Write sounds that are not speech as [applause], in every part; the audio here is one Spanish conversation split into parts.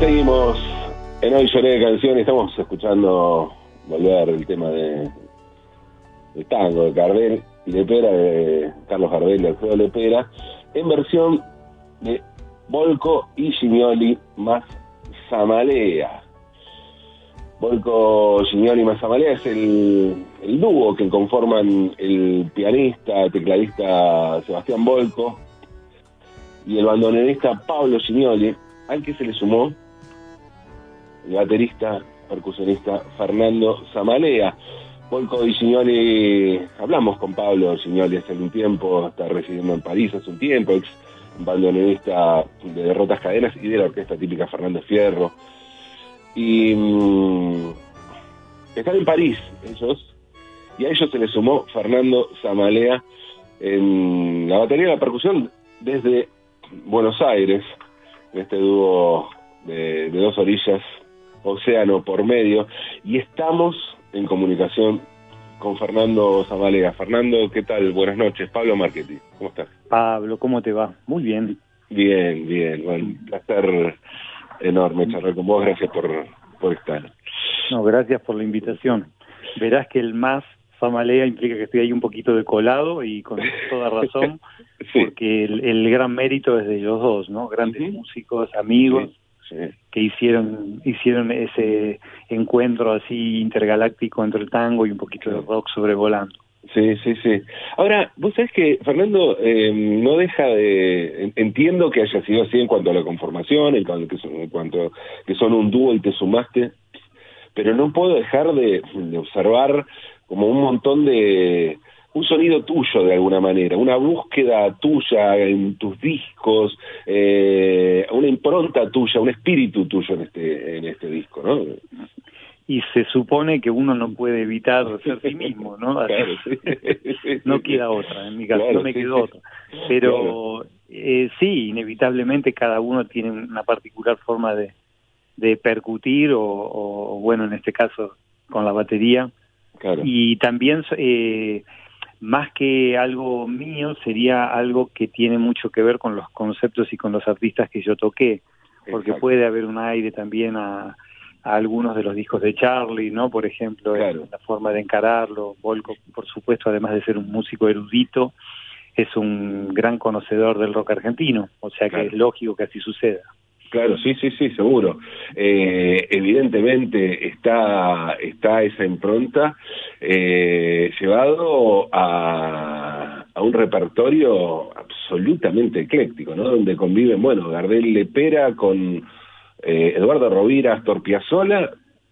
Seguimos en Hoy Lloré de Canción y estamos escuchando volver el tema de, tango de Gardel y Lepera, de Carlos Gardel y Alfredo Lepera, en versión de Volco y Gignoli más Zamalea. Volco, Gignoli más Zamalea es el, el dúo que conforman el pianista, tecladista Sebastián Volco y el bandoneonista Pablo Gignoli, al que se le sumó el baterista, percusionista Fernando Zamalea. Volco y Gignoli, hablamos con Pablo Gignoli hace un tiempo, está residiendo en París hace un tiempo, ex bandoneonista de Derrotas Cadenas y de la orquesta típica Fernando Fierro. Y mm, están en París ellos, y a ellos se les sumó Fernando Zamalea en la batería de la percusión desde Buenos Aires, en este dúo de dos orillas, océano por medio, y estamos en comunicación con Fernando Zamalea. Fernando, ¿qué tal? Buenas noches. Pablo Marchetti, ¿cómo estás? Pablo, ¿cómo te va? Muy bien. Bien, bien. Bueno, un placer enorme charlar con vos. Gracias por, por estar. No, gracias por la invitación. Verás que el más Zamalea implica que estoy ahí un poquito de colado y con toda razón, [laughs] Sí. porque el, el gran mérito es de ellos dos, ¿no? Grandes músicos, amigos, Sí. Hicieron hicieron ese encuentro así intergaláctico entre el tango y un poquito de rock sobrevolando. Sí, sí, sí. Ahora, vos sabés que Fernando eh, no deja de... en- Entiendo que haya sido así en cuanto a la conformación, en cuanto, en cuanto que son un dúo y te sumaste, pero no puedo dejar de, de observar como un montón de... un sonido tuyo de alguna manera, una búsqueda tuya en tus discos, eh, una impronta tuya, un espíritu tuyo en este, en este disco, ¿no? Y se supone que uno no puede evitar ser sí mismo, ¿no? [laughs] Claro, sí. [laughs] no queda otra, en mi caso Claro, no me quedó sí. otra. Pero eh, sí, inevitablemente cada uno tiene una particular forma de, de percutir o, o, bueno, en este caso con la batería. Claro. Y también, eh, más que algo mío, sería algo que tiene mucho que ver con los conceptos y con los artistas que yo toqué, porque Exacto. puede haber un aire también a, a algunos de los discos de Charlie, ¿no? Por ejemplo, Claro. la forma de encararlo. Volco, por supuesto, además de ser un músico erudito, es un gran conocedor del rock argentino, o sea que Claro. es lógico que así suceda. Claro, sí, sí, sí, seguro. Eh, evidentemente está, está esa impronta eh, llevado a, a un repertorio absolutamente ecléctico, ¿no? Donde conviven, bueno, Gardel Lepera con eh, Eduardo Rovira, Astor Piazzolla,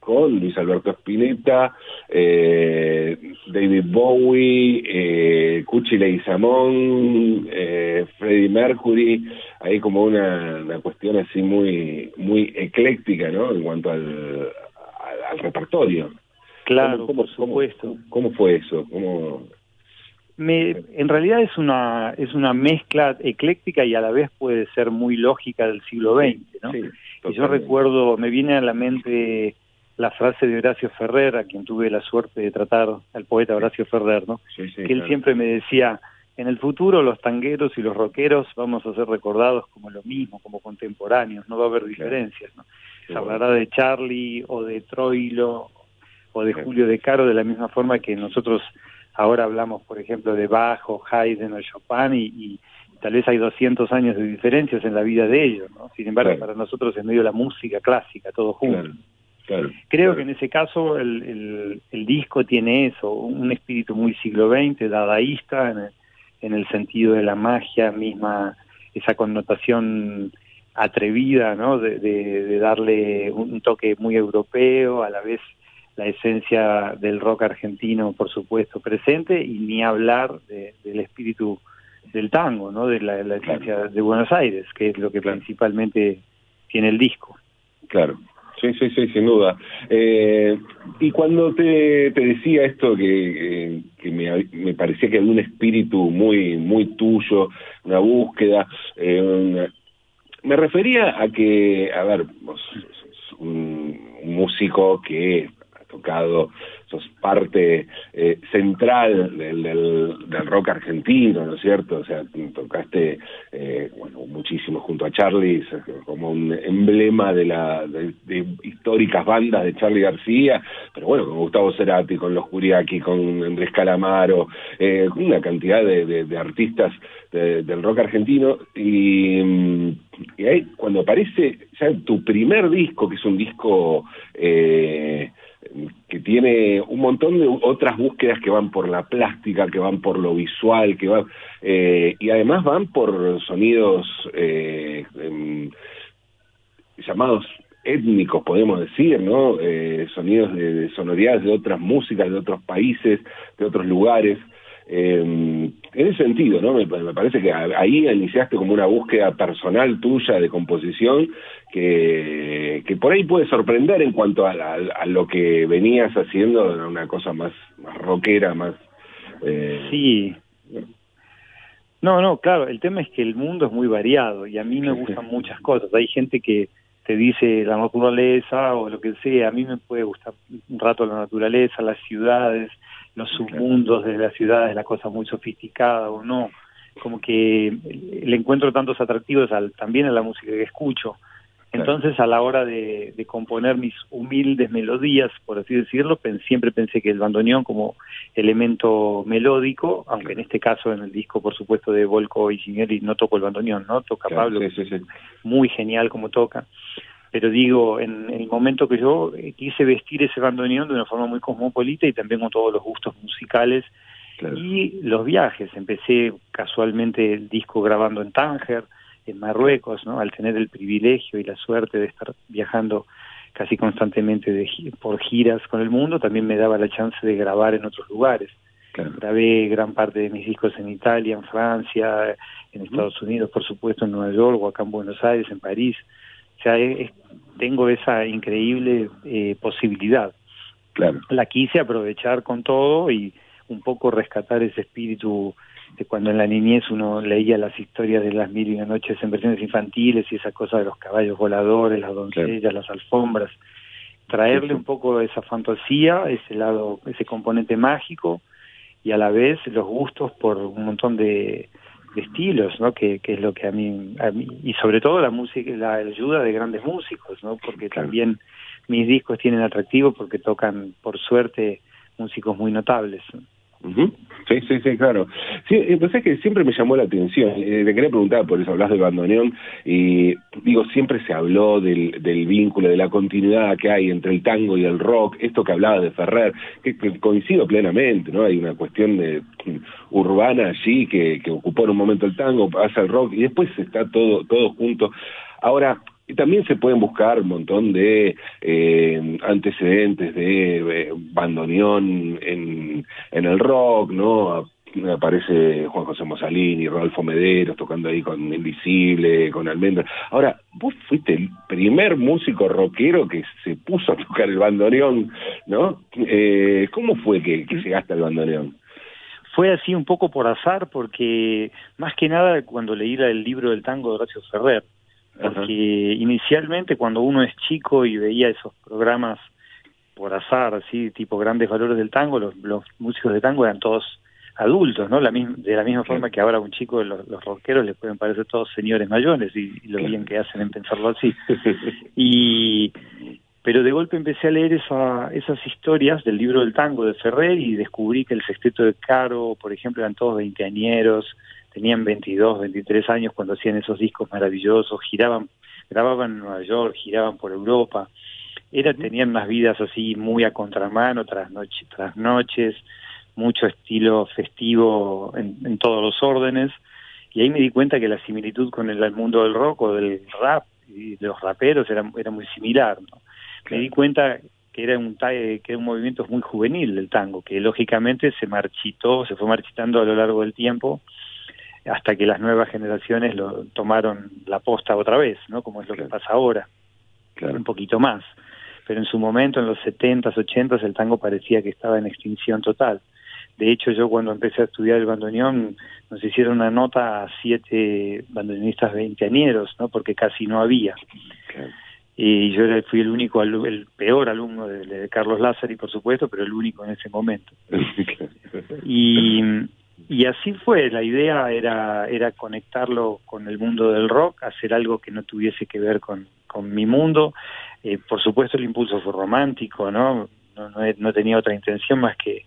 con Luis Alberto Spinetta, eh, David Bowie, eh, Cuchi Leguizamón, eh, Freddie Mercury, hay como una, una cuestión así muy muy ecléctica, ¿no? En cuanto al, al, al repertorio. Claro, ¿Cómo- por cómo- supuesto. ¿Cómo fue eso? ¿Cómo... Me, en realidad es una es una mezcla ecléctica y a la vez puede ser muy lógica del siglo XX, ¿no? Sí, y yo recuerdo, me viene a la mente la frase de Horacio Ferrer, a quien tuve la suerte de tratar, al poeta Horacio Ferrer, ¿no? Sí, sí, que él claro. siempre me decía, en el futuro los tangueros y los rockeros vamos a ser recordados como lo mismo, como contemporáneos, no va a haber diferencias, ¿no? Se bueno. hablará de Charlie o de Troilo o de. Julio De Caro de la misma forma que nosotros ahora hablamos, por ejemplo, de Bach o Haydn o Chopin y, y tal vez hay 200 años de diferencias en la vida de ellos, ¿no? Sin embargo, Claro. para nosotros es medio la música clásica, todo junto. Claro, claro. Creo claro. que en ese caso el, el, el disco tiene eso, un espíritu muy siglo XX, dadaísta, en el, en el sentido de la magia misma, esa connotación atrevida, ¿no? De, de, de darle un toque muy europeo, a la vez la esencia del rock argentino, por supuesto, presente, y ni hablar de- del espíritu del tango, ¿no? De la, la esencia de Buenos Aires, que es lo que principalmente tiene el disco. Claro, sí, sí, sí, sin duda. Eh, y cuando te, te decía esto que, que me, me parecía que había un espíritu muy, muy tuyo, una búsqueda, eh, me refería a que, a ver, vos un músico que ha tocado sos parte eh, central del, del, rock argentino, ¿no es cierto? O sea, tocaste, eh, bueno, muchísimo junto a Charlie, como un emblema de la de, históricas bandas de Charlie García, pero bueno, con Gustavo Cerati, con Los Curiaki, con Andrés Calamaro, eh, una cantidad de, de artistas del rock argentino, y, y ahí cuando aparece ya tu primer disco, que es un disco... Eh, tiene un montón de otras búsquedas que van por la plástica, que van por lo visual, que van eh, y además van por sonidos eh, em, llamados étnicos, podemos decir, ¿no? Eh, sonidos de, de, sonoridades de otras músicas, de otros países, de otros lugares. Eh, en ese sentido, ¿no? Me, parece que ahí iniciaste como una búsqueda personal tuya de composición que, que por ahí puede sorprender en cuanto a, a, lo que venías haciendo, una cosa más, más rockera, más... Eh... Sí. No, no, claro, el tema es que el mundo es muy variado y a mí me gustan [laughs] muchas cosas. Hay gente que te dice la naturaleza o lo que sea, a mí me puede gustar un rato la naturaleza, las ciudades, los submundos de la ciudad es la cosa muy sofisticada o no, como que le encuentro tantos atractivos al, también a la música que escucho. Entonces, a la hora de, componer mis humildes melodías, por así decirlo, siempre pensé que el bandoneón como elemento melódico, aunque en este caso en el disco, por supuesto, de Volco y Signori no toco el bandoneón, ¿no? Toca Pablo, muy genial como toca pero digo, en, el momento que yo eh, quise vestir ese bandoneón de una forma muy cosmopolita y también con todos los gustos musicales y los viajes. Empecé casualmente el disco grabando en Tánger, en Marruecos, ¿no? Al tener el privilegio y la suerte de estar viajando casi constantemente de, por giras con el mundo, también me daba la chance de grabar en otros lugares. Grabé gran parte de mis discos en Italia, en Francia, en Estados Unidos, por supuesto, en Nueva York, o acá en Buenos Aires, en París. O sea, tengo esa increíble eh, posibilidad. Claro. La quise aprovechar con todo y un poco rescatar ese espíritu de cuando en la niñez uno leía las historias de las mil y una noches en versiones infantiles y esa cosa de los caballos voladores, las doncellas, las alfombras, traerle un poco esa fantasía, ese lado, ese componente mágico y a la vez los gustos por un montón de, estilos, ¿no? Que, que, es lo que a mí, a mí, y sobre todo la música, la ayuda de grandes músicos, ¿no? Porque también mis discos tienen atractivo porque tocan, por suerte, músicos muy notables. Sí, sí, sí, claro. Sí, eh, pues es que siempre me llamó la atención. Eh, te quería preguntar por eso, hablas del bandoneón y digo, siempre se habló del, del vínculo, de la continuidad que hay entre el tango y el rock, esto que hablaba de Ferrer, que, coincido plenamente, ¿no? Hay una cuestión de urbana allí que, que ocupó en un momento el tango, pasa el rock y después está todo, todo junto. Ahora, y también se pueden buscar un montón de eh, antecedentes de eh, bandoneón en, el rock, ¿no? aparece Juan José Mosalini, Rodolfo Mederos tocando ahí con Invisible, con Almendra. Ahora, vos fuiste el primer músico rockero que se puso a tocar el bandoneón, ¿no? Eh, ¿Cómo fue que, que llegaste al bandoneón? Fue así un poco por azar, porque más que nada cuando leí el libro del tango de Horacio Ferrer, porque inicialmente cuando uno es chico y veía esos programas por azar, así, tipo grandes valores del tango, los, los músicos de tango eran todos adultos, ¿no? La de la misma forma que ahora a un chico, los, los rockeros les pueden parecer todos señores mayores y, lo bien que hacen en pensarlo así. [laughs] y pero de golpe empecé a leer esa, esas historias del libro del tango de Ferrer y descubrí que el sexteto de Caro, por ejemplo, eran todos veinteañeros, tenían 22, 23 años cuando hacían esos discos maravillosos, giraban, grababan en Nueva York, giraban por Europa, era, tenían unas vidas así muy a contramano, tras, noche, tras noches, mucho estilo festivo en, todos los órdenes, y ahí me di cuenta que la similitud con el, mundo del rock o del rap y de los raperos era, era muy similar. Me di cuenta que era un que era un movimiento muy juvenil del tango, que lógicamente se marchitó, se fue marchitando a lo largo del tiempo, hasta que las nuevas generaciones lo tomaron la posta otra vez, ¿no? Como es lo que pasa ahora, claro. un poquito más. Pero en su momento, en los 70s, 80s, el tango parecía que estaba en extinción total. De hecho, yo cuando empecé a estudiar el bandoneón, nos hicieron una nota a siete bandoneonistas veinteañeros, ¿no? Porque casi no había. y yo fui el único, el peor alumno de, Carlos Lázaro, por supuesto, pero el único en ese momento. [laughs] y, y así fue, la idea era, era conectarlo con el mundo del rock, hacer algo que no tuviese que ver con, con mi mundo. Eh, por supuesto el impulso fue romántico, ¿no? No, no, tenía otra intención más que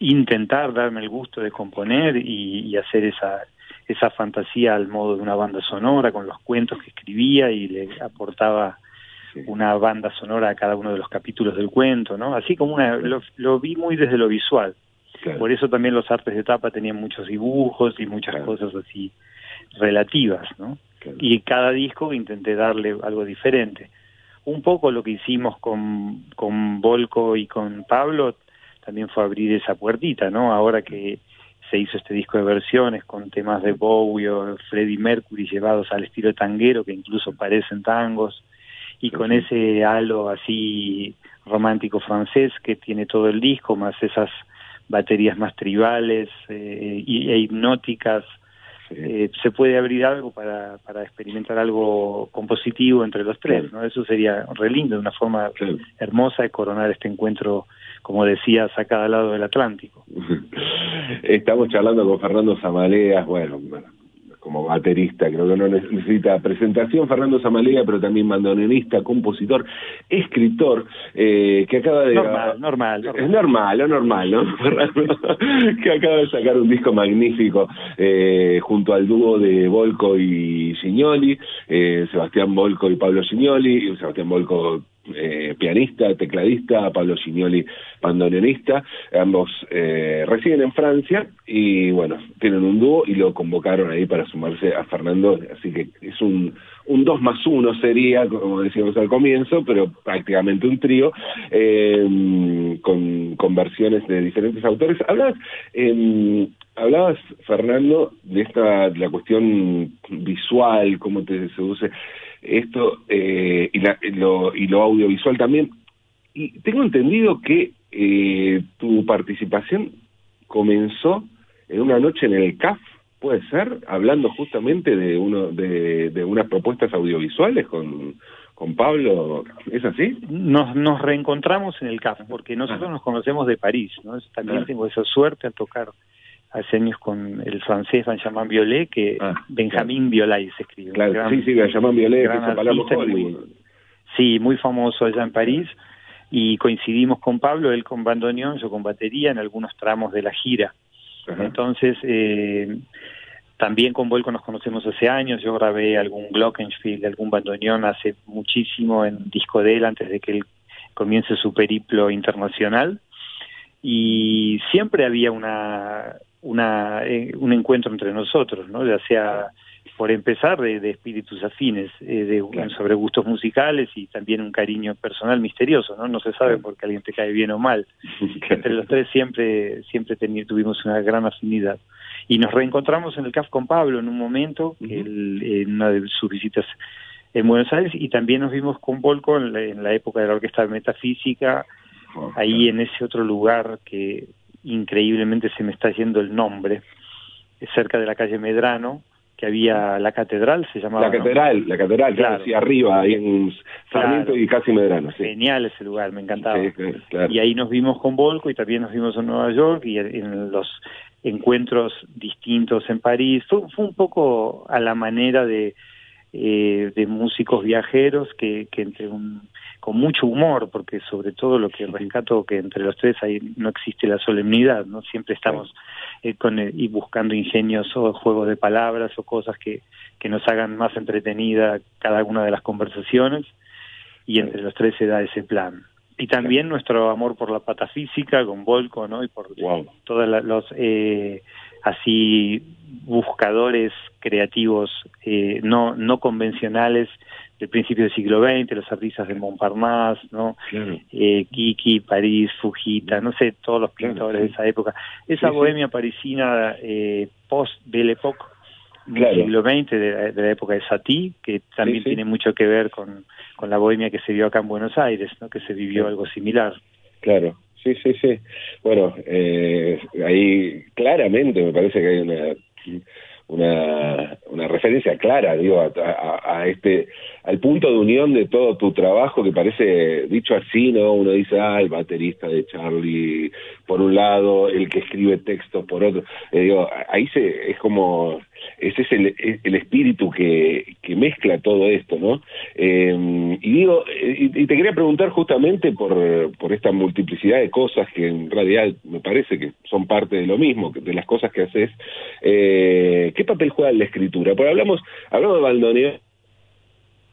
intentar darme el gusto de componer y hacer esa, esa fantasía al modo de una banda sonora, con los cuentos que escribía y le aportaba una banda sonora a cada uno de los capítulos del cuento, ¿no? Así como una, lo, vi muy desde lo visual. Por eso también los artes de tapa tenían muchos dibujos y muchas cosas así relativas, ¿no? Y cada disco intenté darle algo diferente. Un poco lo que hicimos con, con Volco y con Pablo también fue abrir esa puertita, ¿no? Ahora que se hizo este disco de versiones con temas de Bowie o Freddie Mercury llevados al estilo tanguero que incluso parecen tangos y con ese halo así romántico francés que tiene todo el disco más esas baterías más tribales eh, e hipnóticas eh, se puede abrir algo para, para experimentar algo compositivo entre los tres, ¿no? Eso sería re lindo, una forma hermosa de coronar este encuentro, como decías, a cada lado del Atlántico. [laughs] Estamos charlando con Fernando Zamaleas, bueno, como baterista, creo que no necesita presentación, Fernando Zamalea, pero también bandoneonista, compositor, escritor, eh, que acaba de... Normal, normal, Es normal, lo normal, ¿no? [laughs] que acaba de sacar un disco magnífico eh, junto al dúo de Volco y Signoli, eh, Sebastián Volco y Pablo Signoli, Sebastián Volco eh, pianista, tecladista, Pablo Signoli, bandoneonista, ambos eh, residen en Francia y bueno, tienen un dúo y lo convocaron ahí para sumarse a Fernando, así que es un, un 2 más 1 sería, como decíamos al comienzo, pero prácticamente un trío, eh, con, con versiones de diferentes autores. Hablabas, eh, hablabas, Fernando, de esta, de la cuestión visual, cómo te seduce esto eh, y, lo, y lo audiovisual también. Y tengo entendido que eh, tu participación comenzó en una noche en el CAF, puede ser, hablando justamente de uno de, de unas propuestas audiovisuales con, con Pablo, ¿es así? Nos, nos reencontramos en el CAF, porque nosotros ah. nos conocemos de París, ¿no? También tengo esa suerte a tocar hace años con el francés Benjamin Violet, que ah, Benjamín Violet se escribe. Claro, sí, sí, Benjamin Violet, muy, Sí, muy famoso allá en París, y coincidimos con Pablo, él con bandoneón, yo con batería en algunos tramos de la gira. Entonces, eh, también con Volco nos conocemos hace años, yo grabé algún Glockenspiel, algún bandoneón hace muchísimo en disco de él antes de que él comience su periplo internacional. Y siempre había una una, eh, un encuentro entre nosotros, ¿no? ya sea por empezar de, espíritus afines, eh, de, sobre gustos musicales y también un cariño personal misterioso, ¿no? No se sabe porque alguien te cae bien o mal. [laughs] Entre los tres siempre siempre tuvimos una gran afinidad. Y nos reencontramos en el CAF con Pablo en un momento, en una de sus visitas en Buenos Aires, y también nos vimos con Volco en la, época de la Orquesta de Metafísica, oh, ahí en ese otro lugar que increíblemente se me está yendo el nombre, cerca de la calle Medrano, que había la catedral, se llamaba. La catedral, la catedral, claro, hacia arriba, ahí en Sarmiento y casi Medrano. Genial ese lugar, me encantaba. y ahí nos vimos con Volco y también nos vimos en Nueva York y en los encuentros distintos en París. Fue, fue un poco a la manera de, eh, de músicos viajeros que, que entre un con mucho humor, porque sobre todo lo que rescato que entre los tres ahí no existe la solemnidad, no siempre estamos eh, con y buscando ingenios o juegos de palabras o cosas que, que nos hagan más entretenida cada una de las conversaciones y entre los tres se da ese plan. Y también nuestro amor por la patafísica con Volco, ¿no? Y por todos los eh, así buscadores creativos eh, no no convencionales del principio del siglo XX, los artistas de Montparnasse, ¿no? Eh, Kiki, París, Fujita, no sé, todos los pintores de esa época. Esa bohemia parisina eh, post-Belle Époque, del siglo XX, de, la época de Satie, que también tiene mucho que ver con, con la bohemia que se vio acá en Buenos Aires, ¿no? Que se vivió algo similar. Claro, sí, sí, sí. Bueno, eh, ahí claramente me parece que hay una una, referencia clara, digo, a, este, al punto de unión de todo tu trabajo que parece, dicho así, ¿no? Uno dice, ah, el baterista de Charlie, por un lado, el que escribe textos por otro, eh, ahí se, es como, ese es el, el espíritu que, que mezcla todo esto, ¿no? Eh, y digo, y, te quería preguntar justamente por, por esta multiplicidad de cosas que en realidad me parece que son parte de lo mismo, de las cosas que haces, eh, ¿qué papel juega la escritura? Porque hablamos, hablamos de Baldoneón,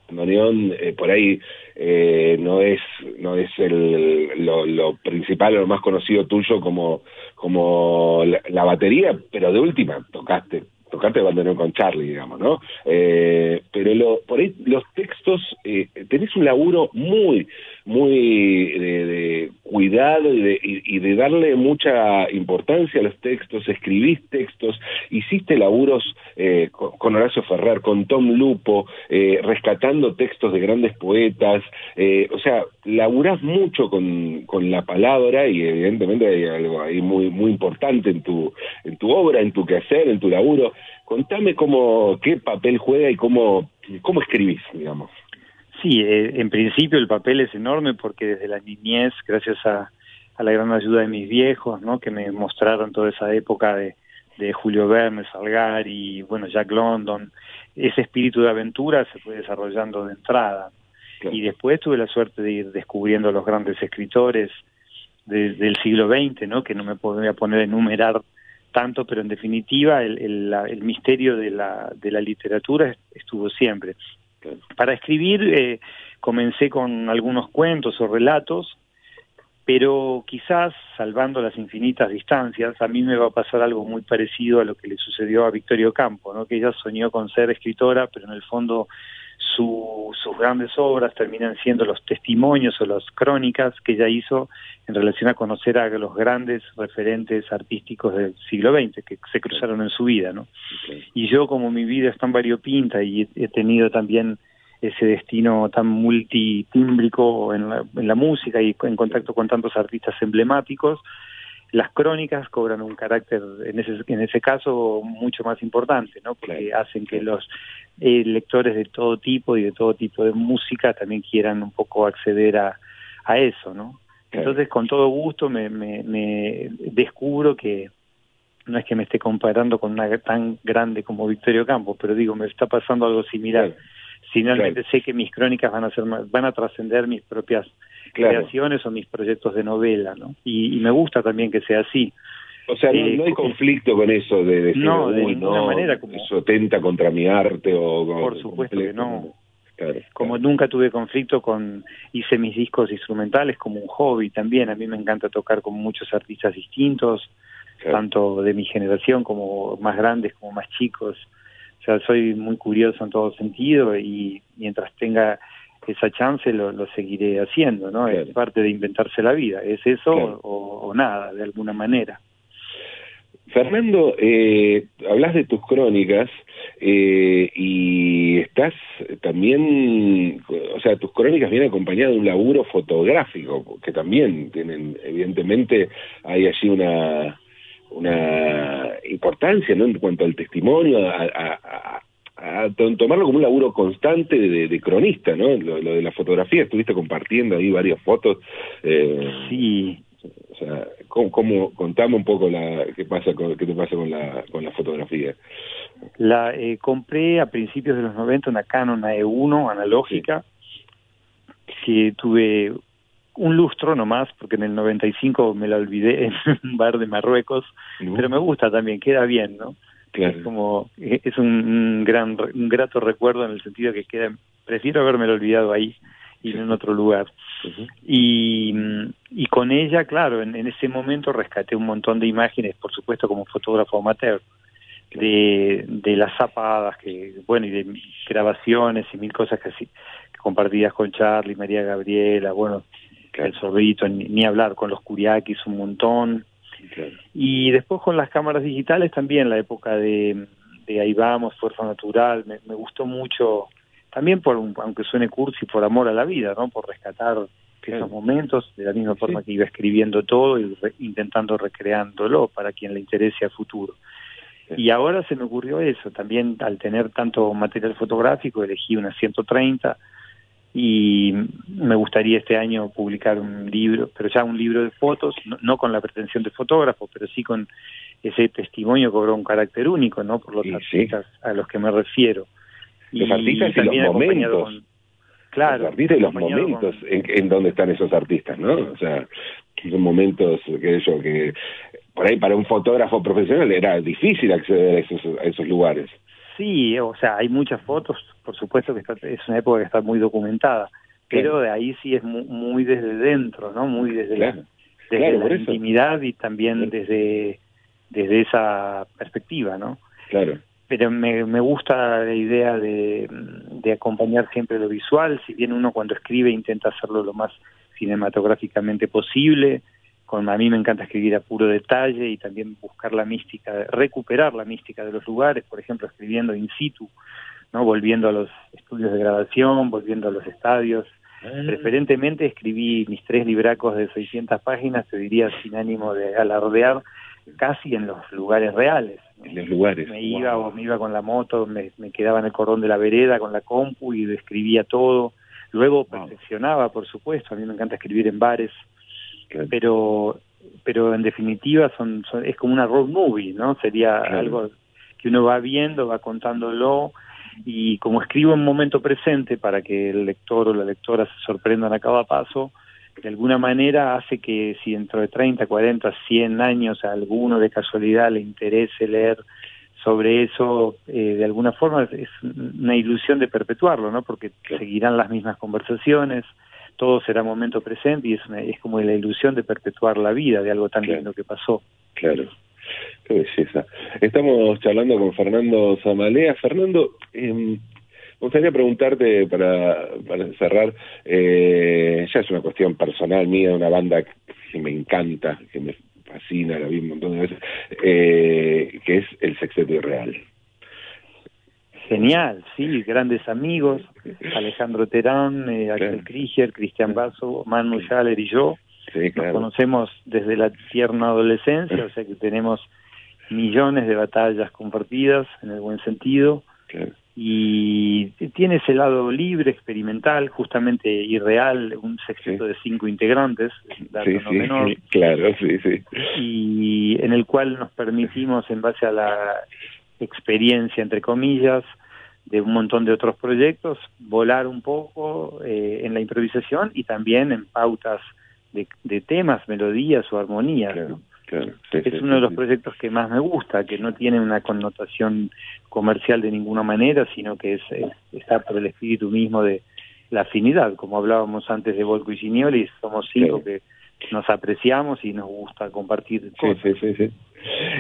Baldoneón eh, por ahí eh, no es no es el, lo, lo principal o lo más conocido tuyo como como la batería, pero de última tocaste tocarte abandonar con Charlie, digamos, ¿no? Eh, pero lo, por ahí los textos, eh, tenés un laburo muy, muy de, cuidado y de, y, de, darle mucha importancia a los textos, escribís textos, hiciste laburos eh, con, Horacio Ferrer, con Tom Lupo, eh, rescatando textos de grandes poetas, eh, o sea, laburás mucho con, con la palabra y evidentemente hay algo ahí muy, muy importante en tu, en tu obra, en tu quehacer, en tu laburo. Contame cómo, qué papel juega y cómo, cómo escribís, digamos. Sí, eh, en principio el papel es enorme porque desde la niñez, gracias a, la gran ayuda de mis viejos, ¿no? que me mostraron toda esa época de, de Julio Verne, Salgari, bueno, Jack London, ese espíritu de aventura se fue desarrollando de entrada. Y después tuve la suerte de ir descubriendo los grandes escritores del siglo XX, ¿no? que no me podría poner a enumerar tanto, pero en definitiva el, el, el misterio de la, de la literatura estuvo siempre. Para escribir eh, comencé con algunos cuentos o relatos, pero quizás, salvando las infinitas distancias, a mí me va a pasar algo muy parecido a lo que le sucedió a Victorio Campo, ¿no? que ella soñó con ser escritora, pero en el fondo su, sus grandes obras terminan siendo los testimonios o las crónicas que ella hizo en relación a conocer a los grandes referentes artísticos del siglo XX que se cruzaron en su vida. ¿no? Y yo, como mi vida es tan variopinta y he tenido también ese destino tan multitímbrico en la, en la música y en contacto con tantos artistas emblemáticos, las crónicas cobran un carácter en ese en ese caso mucho más importante no porque hacen que los eh, lectores de todo tipo y de todo tipo de música también quieran un poco acceder a a eso no entonces con todo gusto me, me, me descubro que no es que me esté comparando con una tan grande como Victorio Campos pero digo me está pasando algo similar. Finalmente sé que mis crónicas van a ser van a trascender mis propias creaciones o mis proyectos de novela, ¿no? Y, me gusta también que sea así. O sea, no, hay eh, conflicto con eso de decir, no, de ninguna manera. Como, eso tenta contra mi arte o... Por supuesto que no. como nunca tuve conflicto con, hice mis discos instrumentales como un hobby también, a mí me encanta tocar con muchos artistas distintos, tanto de mi generación como más grandes como más chicos, o sea, soy muy curioso en todo sentido y mientras tenga esa chance lo, lo seguiré haciendo, ¿no? Es parte de inventarse la vida, es eso o, nada, de alguna manera. Fernando, eh, hablas de tus crónicas eh, y estás también, o sea, tus crónicas vienen acompañadas de un laburo fotográfico, que también tienen, evidentemente, hay allí una una importancia ¿no? en cuanto al testimonio, a, a, a tomarlo como un laburo constante de, cronista, ¿no? Lo, de la fotografía, estuviste compartiendo ahí varias fotos. Eh, sí. O sea, ¿cómo, contame un poco la, qué pasa con, qué te pasa con la, con la fotografía? La eh, compré a principios de los 90 una Canon AE1 analógica, que tuve un lustro nomás, porque en el 95 me la olvidé en [laughs] un bar de Marruecos, pero me gusta también, queda bien, ¿no? Es como, eh, es un, gran, un grato recuerdo en el sentido que queda, prefiero haberme olvidado ahí y en otro lugar. y, y con ella, claro, en, en, ese momento rescaté un montón de imágenes, por supuesto como fotógrafo amateur, de, de las zapadas, que, bueno, y de grabaciones y mil cosas que así, compartidas con Charlie, María Gabriela, bueno, el zorrito, ni, ni hablar con los curiaquis un montón, y después con las cámaras digitales también, la época de, de Ahí Vamos, Fuerza Natural, me, me gustó mucho, también por, aunque suene cursi, por amor a la vida, ¿no? Por rescatar esos momentos, de la misma forma que iba escribiendo todo y intentando recreándolo para quien le interese a futuro. Y ahora se me ocurrió eso, también al tener tanto material fotográfico elegí unas 130 y me gustaría este año publicar un libro, pero ya un libro de fotos, no, con la pretensión de fotógrafo, pero sí con ese testimonio cobró un carácter único, ¿no? Por los artistas a los que me refiero. Los artistas y los momentos. claro. Los artistas y los momentos en, en donde están esos artistas, ¿no? O sea, son momentos que yo que por ahí para un fotógrafo profesional era difícil acceder a esos, a esos lugares. Sí, o sea, hay muchas fotos, por supuesto que es una época que está muy documentada, pero de ahí sí es muy, desde dentro, ¿no? Muy desde la, desde intimidad y también desde, desde esa perspectiva, ¿no? Claro. Pero me, me gusta la idea de, de acompañar siempre lo visual, si bien uno cuando escribe intenta hacerlo lo más cinematográficamente posible, con, a mí me encanta escribir a puro detalle y también buscar la mística, recuperar la mística de los lugares, por ejemplo, escribiendo in situ, no volviendo a los estudios de grabación, volviendo a los estadios. Ah. Preferentemente escribí mis tres libracos de 600 páginas, te diría sin ánimo de alardear, casi en los lugares reales. En los lugares. Me iba o me iba con la moto, me, me, quedaba en el cordón de la vereda con la compu y escribía todo. Luego perfeccionaba, por supuesto, a mí me encanta escribir en bares, pero pero en definitiva son, es como una road movie, ¿no? Sería algo que uno va viendo, va contándolo y como escribo en momento presente para que el lector o la lectora se sorprendan a cada paso, de alguna manera hace que si dentro de 30, 40, 100 años a alguno de casualidad le interese leer sobre eso, eh, de alguna forma es una ilusión de perpetuarlo, ¿no? Porque seguirán las mismas conversaciones, todo será momento presente y es, es como la ilusión de perpetuar la vida de algo tan lindo que pasó. Claro, qué belleza. Estamos charlando con Fernando Zamalea. Fernando, eh, me gustaría preguntarte para, para cerrar, eh, ya es una cuestión personal mía, una banda que me encanta, que me fascina, la vi un montón de veces, eh, que es el Sexteto Irreal. Genial, sí, grandes amigos, Alejandro Terán, eh, Axel Krieger, Cristian Basso, Manu Schaller y yo. Nos conocemos desde la tierna adolescencia, o sea que tenemos millones de batallas compartidas en el buen sentido. Y tiene ese lado libre, experimental, justamente irreal, un sexteto de cinco integrantes, dato no menor. [laughs] Claro, sí, sí. Y en el cual nos permitimos, en base a la experiencia, entre comillas, de un montón de otros proyectos, volar un poco eh, en la improvisación y también en pautas de, de temas, melodías o armonías. es uno de los proyectos que más me gusta, que no tiene una connotación comercial de ninguna manera, sino que es, está por el espíritu mismo de la afinidad, como hablábamos antes de Volco y Signoli, somos cinco que nos apreciamos y nos gusta compartir cosas. Sí, sí, sí,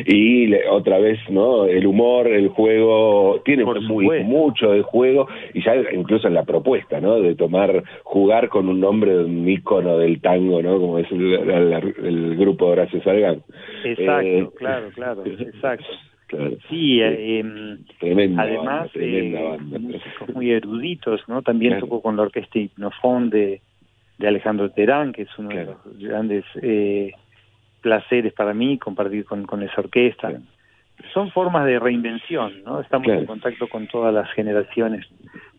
Y otra vez, ¿no? El humor, el juego, tiene muy, mucho de juego y ya incluso en la propuesta, ¿no? De tomar, jugar con un nombre de un ícono del tango, ¿no? Como es el, grupo Horacio. Exacto, eh, claro, claro, [laughs] exacto. Sí, eh, em, además, eh, músicos muy eruditos, ¿no? También tocó con la orquesta Hipnofón de de Alejandro Terán, que es uno de los grandes eh, placeres para mí compartir con, con esa orquesta. Son formas de reinvención, ¿no? Estamos en contacto con todas las generaciones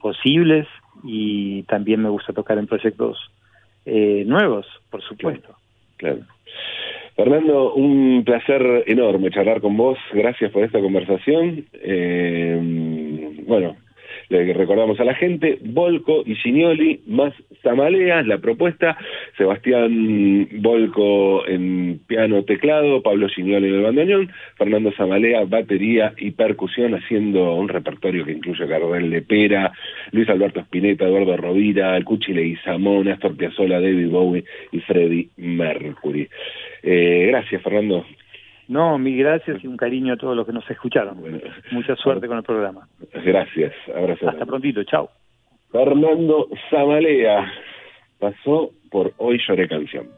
posibles y también me gusta tocar en proyectos eh, nuevos, por supuesto. Claro. Fernando, un placer enorme charlar con vos. Gracias por esta conversación. Eh, bueno, le recordamos a la gente, Volco y Signoli más Zamalea, la propuesta, Sebastián Volco en piano teclado, Pablo Signoli en el bandoneón, Fernando Zamalea batería y percusión haciendo un repertorio que incluye a Gardel Lepera, Luis Alberto Spinetta, Eduardo Rovira, el Cuchi Leguizamón, Astor Piazzolla, David Bowie y Freddie Mercury. Eh, gracias, Fernando. No, mil gracias y un cariño a todos los que nos escucharon. Mucha suerte con el programa. Gracias, abrazo. Hasta prontito, chao. Fernando Zamalea pasó por Hoy Lloré Canción.